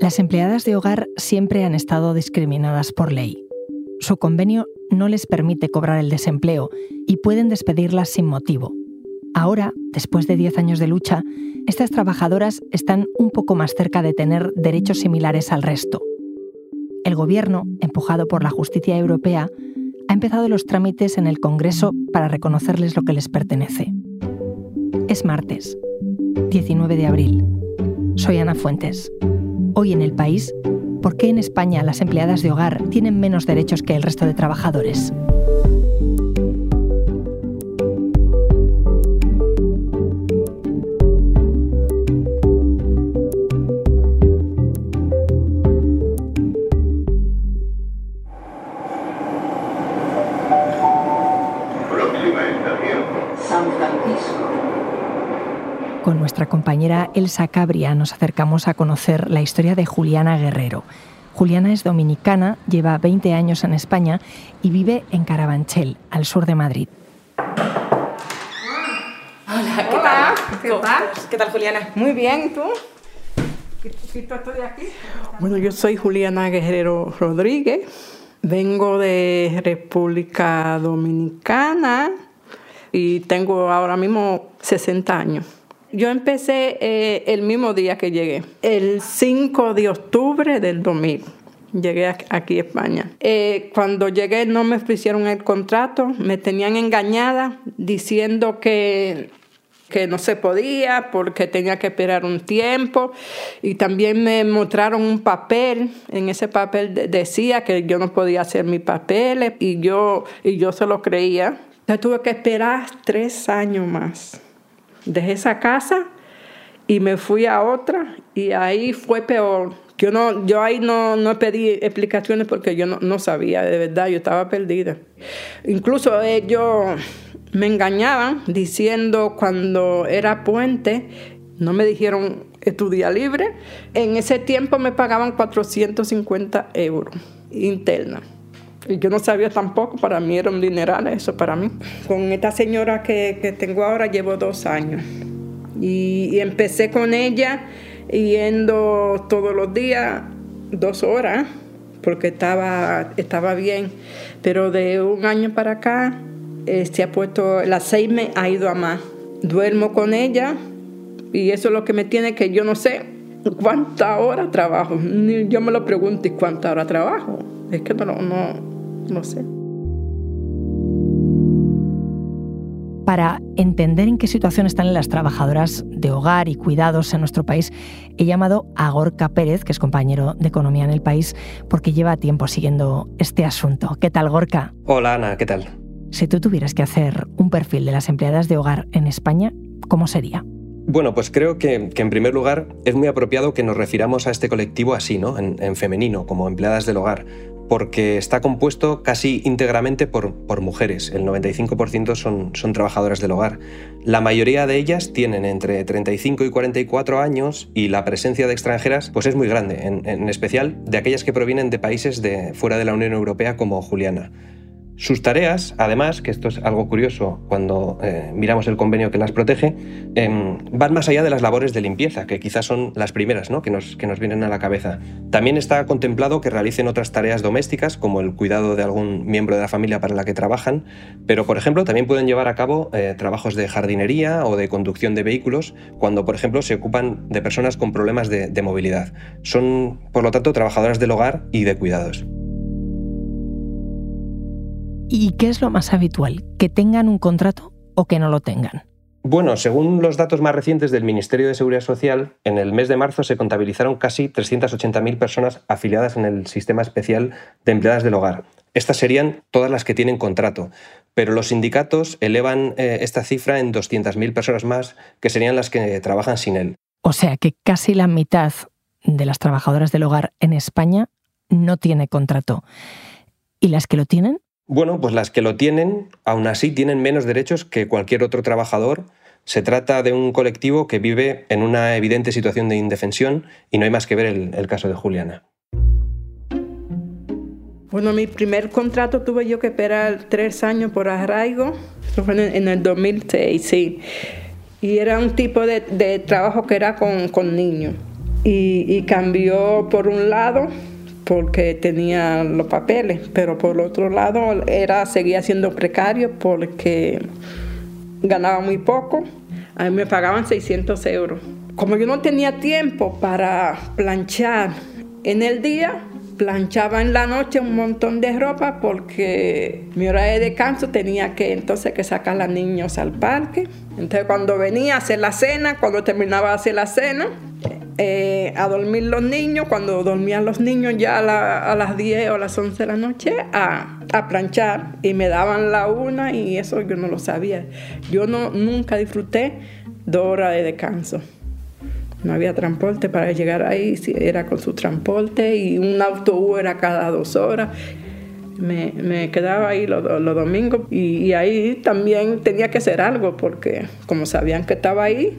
Las empleadas de hogar siempre han estado discriminadas por ley. Su convenio no les permite cobrar el desempleo y pueden despedirlas sin motivo. Ahora, después de 10 años de lucha, estas trabajadoras están un poco más cerca de tener derechos similares al resto. El Gobierno, empujado por la justicia europea, ha empezado los trámites en el Congreso para reconocerles lo que les pertenece. Es martes, 19 de abril. Soy Ana Fuentes. Hoy en el país, ¿por qué en España las empleadas de hogar tienen menos derechos que el resto de trabajadores? Nuestra compañera Elsa Cabria nos acercamos a conocer la historia de Juliana Guerrero. Juliana es dominicana, lleva 20 años en España y vive en Carabanchel, al sur de Madrid. Hola, ¿qué tal? ¿Qué tal? ¿Qué tal, Juliana? Muy bien, ¿y tú? aquí? Bueno, yo soy Juliana Guerrero Rodríguez. Vengo de República Dominicana y tengo ahora mismo 60 años. Yo empecé eh, el mismo día que llegué, el 5 de octubre del 2000. Llegué aquí a España. Eh, cuando llegué no me ofrecieron el contrato, me tenían engañada diciendo que que no se podía porque tenía que esperar un tiempo y también me mostraron un papel, en ese papel decía que yo no podía hacer mis papeles y yo, y yo se lo creía. Entonces tuve que esperar tres años más dejé esa casa y me fui a otra y ahí fue peor. Yo, no, yo ahí no, no pedí explicaciones porque yo no, no sabía, de verdad, yo estaba perdida. Incluso ellos me engañaban diciendo cuando era puente, no me dijeron estudia libre. En ese tiempo me pagaban 450 euros interna. Y yo no sabía tampoco, para mí era un dineral eso para mí. Con esta señora que, que tengo ahora llevo dos años. Y, empecé con ella yendo todos los días dos horas, porque estaba, estaba bien. Pero de un año para acá eh, se ha puesto, las seis me ha ido a más. Duermo con ella y eso es lo que me tiene que yo no sé cuánta hora trabajo. Yo me lo pregunto, ¿y cuánta hora trabajo? Es que no, no, no sé. Para entender en qué situación están las trabajadoras de hogar y cuidados en nuestro país, he llamado a Gorka Pérez, que es compañero de Economía en el país, porque lleva tiempo siguiendo este asunto. ¿Qué tal, Gorka? Hola, Ana, ¿qué tal? Si tú tuvieras que hacer un perfil de las empleadas de hogar en España, ¿cómo sería? Bueno, pues creo que, en primer lugar es muy apropiado que nos refiramos a este colectivo así, ¿no? en femenino, como empleadas del hogar, porque está compuesto casi íntegramente por, mujeres. El 95% son, son trabajadoras del hogar. La mayoría de ellas tienen entre 35 y 44 años y la presencia de extranjeras pues es muy grande, en, especial de aquellas que provienen de países fuera de la Unión Europea como Juliana. Sus tareas, además, que esto es algo curioso cuando eh, miramos el convenio que las protege, em, van más allá de las labores de limpieza, que quizás son las primeras ¿no? que, nos, que nos vienen a la cabeza. También está contemplado que realicen otras tareas domésticas, como el cuidado de algún miembro de la familia para la que trabajan, pero, por ejemplo, también pueden llevar a cabo eh, trabajos de jardinería o de conducción de vehículos, cuando, por ejemplo, se ocupan de personas con problemas de, de movilidad. Son, por lo tanto, trabajadoras del hogar y de cuidados. ¿Y qué es lo más habitual? ¿Que tengan un contrato o que no lo tengan? Bueno, según los datos más recientes del Ministerio de Seguridad Social, en el mes de marzo se contabilizaron casi 380.000 personas afiliadas en el sistema especial de empleadas del hogar. Estas serían todas las que tienen contrato, pero los sindicatos elevan eh, esta cifra en 200.000 personas más, que serían las que trabajan sin él. O sea que casi la mitad de las trabajadoras del hogar en España no tiene contrato. ¿Y las que lo tienen? Bueno, pues las que lo tienen, aún así, tienen menos derechos que cualquier otro trabajador. Se trata de un colectivo que vive en una evidente situación de indefensión y no hay más que ver el, caso de Juliana. Bueno, mi primer contrato tuve yo que esperar tres años por arraigo. Eso fue en el 2006, sí. Y era un tipo de, trabajo que era con, con niños. y, cambió por un lado porque tenía los papeles, pero por otro lado era seguía siendo precario porque ganaba muy poco. A mí me pagaban 600 euros. Como yo no tenía tiempo para planchar en el día, planchaba en la noche un montón de ropa porque mi hora de descanso tenía que entonces que sacar a los niños al parque. Entonces cuando venía a hacer la cena, cuando terminaba de hacer la cena, eh, a dormir los niños, cuando dormían los niños ya a, las 10 o a las 11 de la noche, a, a, planchar y me daban la una y eso yo no lo sabía. Yo no, nunca disfruté dos horas de descanso. No había transporte para llegar ahí, era con su transporte y un autobús era cada dos horas. Me, me quedaba ahí los, los domingos y, y, ahí también tenía que hacer algo porque como sabían que estaba ahí.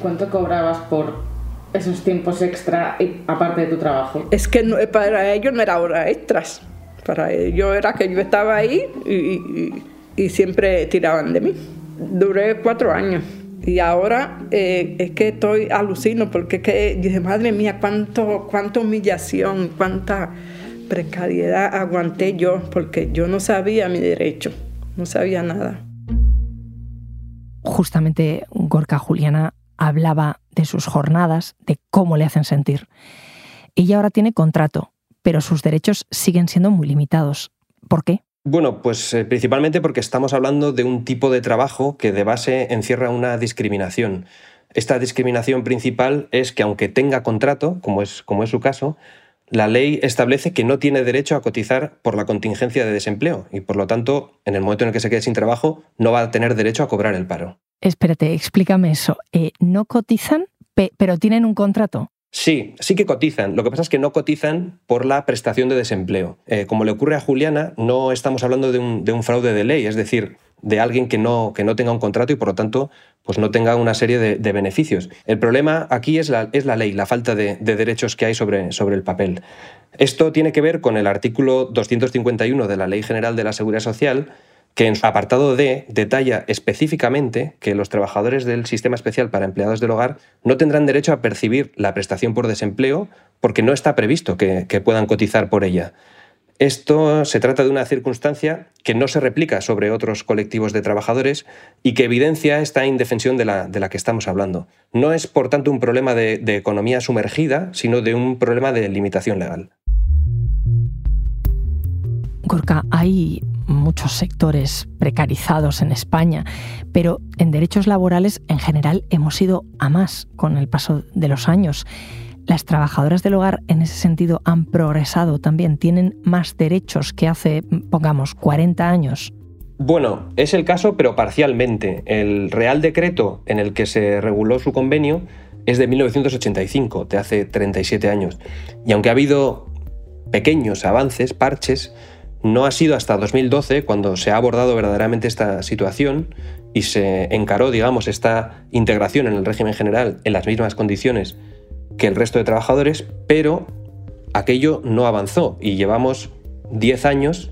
¿Cuánto cobrabas por esos tiempos extra aparte de tu trabajo? Es que para ellos no era horas extras. Para ellos era que yo estaba ahí y, y, y siempre tiraban de mí. Duré cuatro años. Y ahora eh, es que estoy alucino porque es que dije, madre mía, cuánto, cuánta humillación, cuánta precariedad aguanté yo porque yo no sabía mi derecho, no sabía nada. Justamente Gorka Juliana hablaba de sus jornadas, de cómo le hacen sentir. Ella ahora tiene contrato, pero sus derechos siguen siendo muy limitados. ¿Por qué? Bueno, pues eh, principalmente porque estamos hablando de un tipo de trabajo que de base encierra una discriminación. Esta discriminación principal es que aunque tenga contrato, como es, como es su caso, la ley establece que no tiene derecho a cotizar por la contingencia de desempleo y por lo tanto, en el momento en el que se quede sin trabajo, no va a tener derecho a cobrar el paro. Espérate, explícame eso. Eh, ¿No cotizan, pero tienen un contrato? Sí, sí que cotizan. Lo que pasa es que no cotizan por la prestación de desempleo. Eh, como le ocurre a Juliana, no estamos hablando de un, fraude de ley, es decir, de alguien que no, que no tenga un contrato y por lo tanto pues no tenga una serie de, beneficios. El problema aquí es la, es la ley, la falta de, derechos que hay sobre, sobre el papel. Esto tiene que ver con el artículo 251 de la Ley General de la Seguridad Social, que en su apartado D detalla específicamente que los trabajadores del Sistema Especial para Empleados del Hogar no tendrán derecho a percibir la prestación por desempleo porque no está previsto que, puedan cotizar por ella. Esto se trata de una circunstancia que no se replica sobre otros colectivos de trabajadores y que evidencia esta indefensión de la, de la que estamos hablando. No es, por tanto, un problema de, de economía sumergida, sino de un problema de limitación legal. Gorka, hay muchos sectores precarizados en España, pero en derechos laborales en general hemos ido a más con el paso de los años. Las trabajadoras del hogar en ese sentido han progresado también, tienen más derechos que hace, pongamos, 40 años. Bueno, es el caso, pero parcialmente. El Real Decreto en el que se reguló su convenio es de 1985, de hace 37 años. Y aunque ha habido pequeños avances, parches, no ha sido hasta 2012 cuando se ha abordado verdaderamente esta situación y se encaró, digamos, esta integración en el régimen general en las mismas condiciones que el resto de trabajadores, pero aquello no avanzó y llevamos 10 años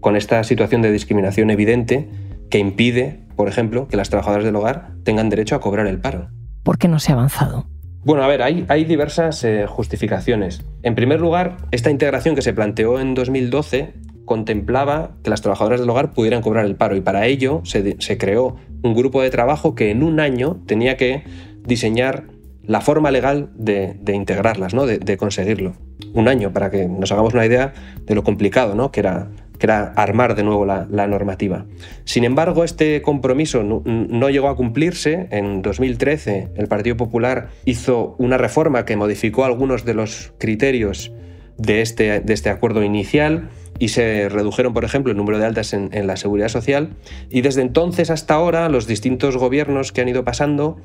con esta situación de discriminación evidente que impide, por ejemplo, que las trabajadoras del hogar tengan derecho a cobrar el paro. ¿Por qué no se ha avanzado? Bueno, a ver, hay, hay diversas eh, justificaciones. En primer lugar, esta integración que se planteó en 2012 contemplaba que las trabajadoras del hogar pudieran cobrar el paro y para ello se, creó un grupo de trabajo que en un año tenía que diseñar la forma legal de, integrarlas, ¿no? De, conseguirlo. Un año, para que nos hagamos una idea de lo complicado ¿no? que, era, que era armar de nuevo la, normativa. Sin embargo, este compromiso no, no, llegó a cumplirse. En 2013 el Partido Popular hizo una reforma que modificó algunos de los criterios de este, de este acuerdo inicial y se redujeron, por ejemplo, el número de altas en, la seguridad social. Y desde entonces hasta ahora, los distintos gobiernos que han ido pasando,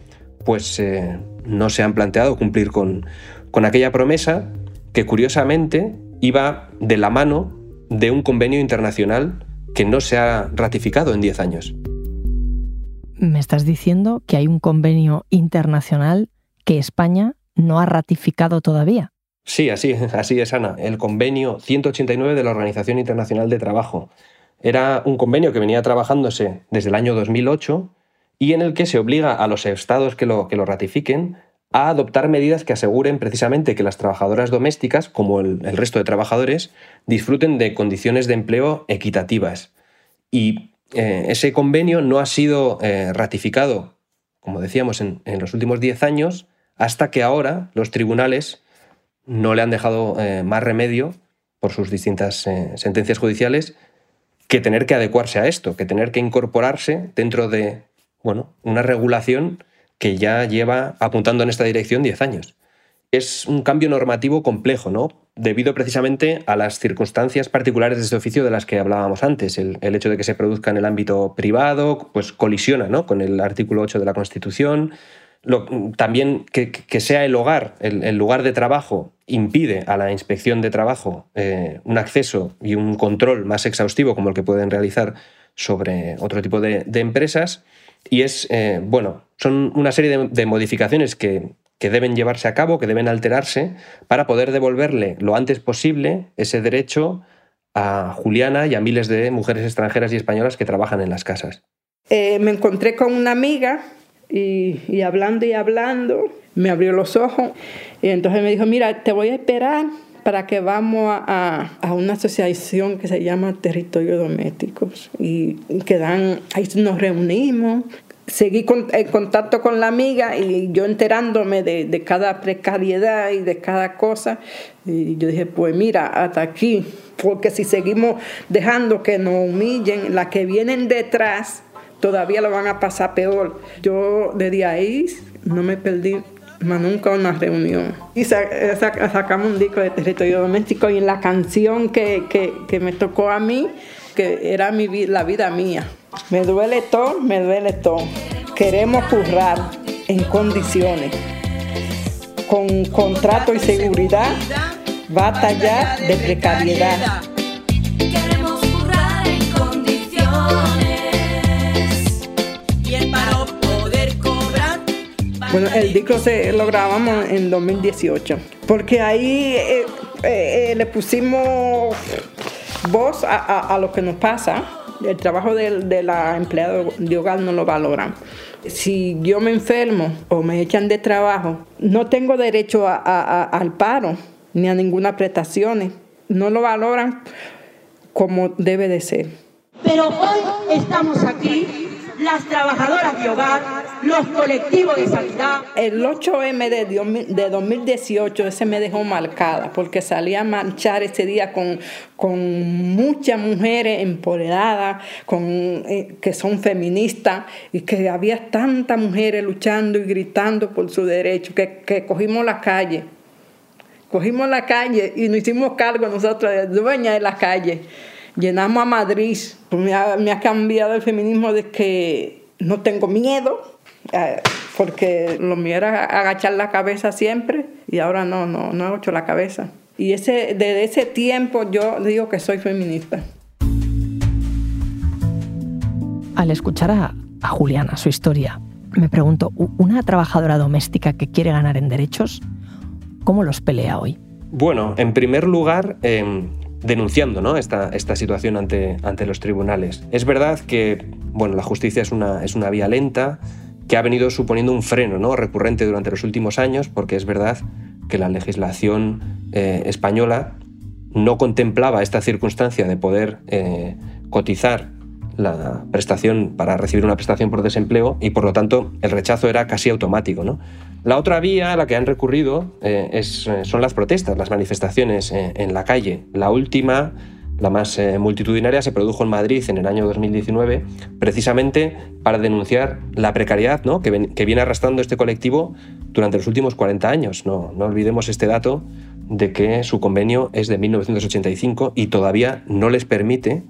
pues eh, no se han planteado cumplir con, con aquella promesa que curiosamente iba de la mano de un convenio internacional que no se ha ratificado en 10 años. Me estás diciendo que hay un convenio internacional que España no ha ratificado todavía. Sí, así, así es, Ana. El convenio 189 de la Organización Internacional de Trabajo. Era un convenio que venía trabajándose desde el año 2008 y en el que se obliga a los estados que lo, que lo ratifiquen a adoptar medidas que aseguren precisamente que las trabajadoras domésticas, como el, resto de trabajadores, disfruten de condiciones de empleo equitativas. Y eh, ese convenio no ha sido eh, ratificado, como decíamos, en, los últimos 10 años, hasta que ahora los tribunales no le han dejado eh, más remedio, por sus distintas sentencias judiciales, que tener que adecuarse a esto, que tener que incorporarse dentro de bueno, una regulación que ya lleva apuntando en esta dirección 10 años. Es un cambio normativo complejo, ¿no? Debido precisamente a las circunstancias particulares de este oficio de las que hablábamos antes. El, hecho de que se produzca en el ámbito privado, pues colisiona ¿no? con el artículo 8 de la Constitución. También que, sea el hogar, el, lugar de trabajo, impide a la inspección de trabajo eh, un acceso y un control más exhaustivo como el que pueden realizar sobre otro tipo de, empresas. Y es, eh, bueno, son una serie de, modificaciones que, deben llevarse a cabo, que deben alterarse, para poder devolverle lo antes posible ese derecho a Juliana y a miles de mujeres extranjeras y españolas que trabajan en las casas. Eh, me encontré con una amiga y, hablando y hablando, me abrió los ojos y entonces me dijo, mira, te voy a esperar para que vamos a, a, una asociación que se llama Territorio Domésticos y que dan, ahí nos reunimos, seguí en contacto con la amiga y yo enterándome de, de, cada precariedad y de cada cosa. Y yo dije, pues mira, hasta aquí, porque si seguimos dejando que nos humillen, las que vienen detrás todavía lo van a pasar peor. Yo desde ahí no me perdí más nunca una reunión. Y sacamos un disco de territorio doméstico y en la canción que, que, que me tocó a mí, que era mi, la vida mía. Me duele todo, me duele todo. Queremos currar en condiciones, con contrato y seguridad, basta ya de precariedad. Bueno, el disco se lo grabamos en 2018, porque ahí eh, eh, eh, le pusimos voz a lo que nos pasa el trabajo de, la empleada de hogar no lo valoran. Si yo me enfermo o me echan de trabajo, no tengo derecho al paro ni a ninguna prestación. No lo valoran como debe de ser. Pero hoy estamos aquí las trabajadoras de hogar, los colectivos de sanidad. El 8M de, 2018, ese me dejó marcada, porque salí a marchar ese día con, con muchas mujeres empoderadas, con, eh, que son feministas, y que había tantas mujeres luchando y gritando por su derecho, que, que cogimos la calle. Cogimos la calle y nos hicimos cargo nosotros de dueña de la calle llenamos a Madrid. Pues me, ha, cambiado el feminismo de que no tengo miedo, porque lo mío era agachar la cabeza siempre y ahora no, no, no agacho la cabeza. Y ese, desde ese tiempo yo digo que soy feminista. Al escuchar a, a Juliana, su historia, me pregunto, ¿una trabajadora doméstica que quiere ganar en derechos, cómo los pelea hoy? Bueno, en primer lugar, em, denunciando ¿no? esta, esta situación ante, ante los tribunales. Es verdad que bueno, la justicia es una, es una vía lenta que ha venido suponiendo un freno ¿no? recurrente durante los últimos años, porque es verdad que la legislación eh, española no contemplaba esta circunstancia de poder eh, cotizar la prestación para recibir una prestación por desempleo y por lo tanto el rechazo era casi automático. La otra vía a la que han recurrido eh, son las protestas, las manifestaciones en la calle. La última, la más multitudinaria, se produjo en Madrid en el año 2019, precisamente para denunciar la precariedad ¿no? que, viene arrastrando este colectivo durante los últimos 40 años. No, no olvidemos este dato de que su convenio es de 1985 y todavía no les permite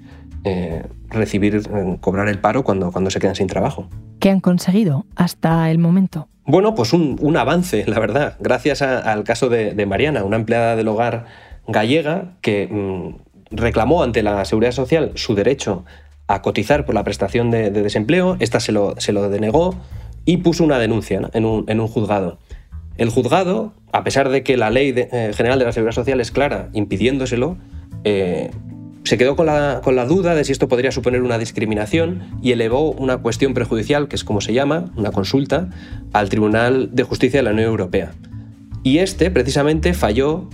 recibir, cobrar el paro cuando, cuando se quedan sin trabajo. ¿Qué han conseguido hasta el momento? Bueno, pues un, avance, la verdad, gracias al caso de, Mariana, una empleada del hogar gallega que mm, reclamó ante la Seguridad Social su derecho a cotizar por la prestación de, desempleo, esta se lo, se lo, denegó y puso una denuncia en, un, juzgado. El juzgado, a pesar de que la ley eh, general de la Seguridad Social es clara impidiéndoselo, eh, se quedó con la, con la, duda de si esto podría suponer una discriminación y elevó una cuestión prejudicial, que es como se llama, una consulta, al Tribunal de Justicia de la Unión Europea. Y este precisamente falló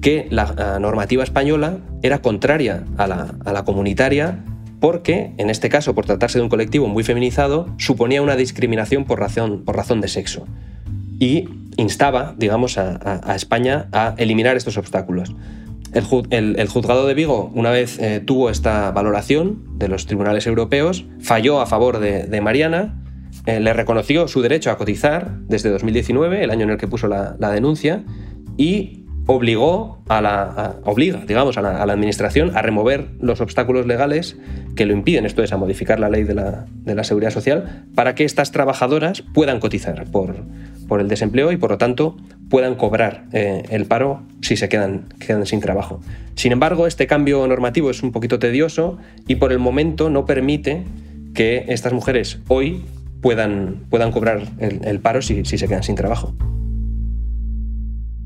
que la normativa española era contraria a la, a la comunitaria porque, en este caso, por tratarse de un colectivo muy feminizado, suponía una discriminación por razón, por razón de sexo. Y instaba, digamos, a, España a eliminar estos obstáculos. El, juzgado de Vigo, una vez eh, tuvo esta valoración de los tribunales europeos, falló a favor de, Mariana, eh, le reconoció su derecho a cotizar desde 2019, el año en el que puso la, denuncia, y obligó a la, obliga, digamos, a la, administración a remover los obstáculos legales que lo impiden, esto es, a modificar la ley de la, seguridad social, para que estas trabajadoras puedan cotizar por, por el desempleo y, por lo tanto, puedan cobrar eh, el paro si se quedan, quedan sin trabajo. Sin embargo, este cambio normativo es un poquito tedioso y por el momento no permite que estas mujeres hoy puedan, puedan cobrar el, paro si, si se quedan sin trabajo.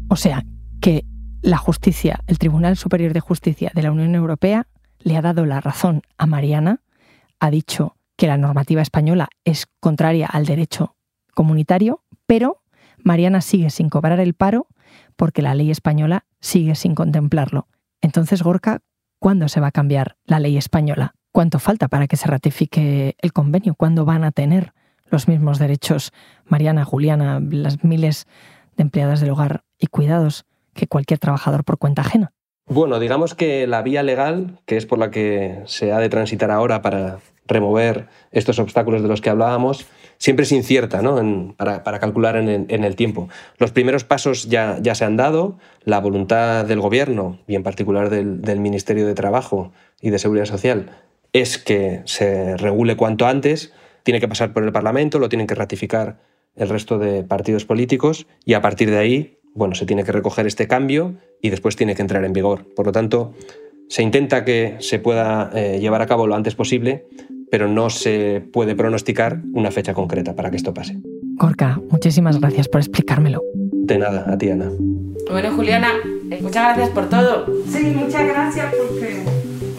O sea, que la justicia, el Tribunal Superior de Justicia de la Unión Europea, le ha dado la razón a Mariana, ha dicho que la normativa española es contraria al derecho comunitario, pero Mariana sigue sin cobrar el paro porque la ley española sigue sin contemplarlo. Entonces, Gorka, ¿cuándo se va a cambiar la ley española? ¿Cuánto falta para que se ratifique el convenio? ¿Cuándo van a tener los mismos derechos Mariana, Juliana, las miles de empleadas del hogar y cuidados que cualquier trabajador por cuenta ajena? Bueno, digamos que la vía legal, que es por la que se ha de transitar ahora para remover estos obstáculos de los que hablábamos, siempre es incierta ¿no? para, calcular en el, tiempo. Los primeros pasos ya, ya, se han dado, la voluntad del Gobierno y en particular del, del Ministerio de Trabajo y de Seguridad Social es que se regule cuanto antes, tiene que pasar por el Parlamento, lo tienen que ratificar el resto de partidos políticos y a partir de ahí bueno, se tiene que recoger este cambio y después tiene que entrar en vigor. Por lo tanto, se intenta que se pueda eh, llevar a cabo lo antes posible, pero no se puede pronosticar una fecha concreta para que esto pase. Corca, muchísimas gracias por explicármelo. De nada, a ti, Ana. Bueno, Juliana, muchas gracias por todo. Sí, muchas gracias porque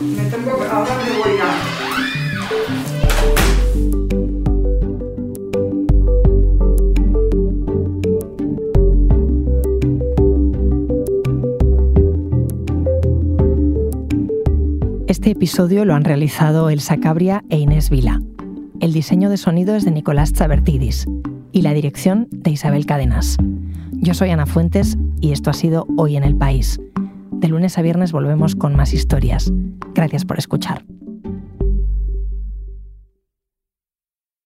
me tengo ahora me voy a Episodio lo han realizado Elsa Cabria e Inés Vila. El diseño de sonido es de Nicolás Chabertidis y la dirección de Isabel Cadenas. Yo soy Ana Fuentes y esto ha sido Hoy en el País. De lunes a viernes volvemos con más historias. Gracias por escuchar.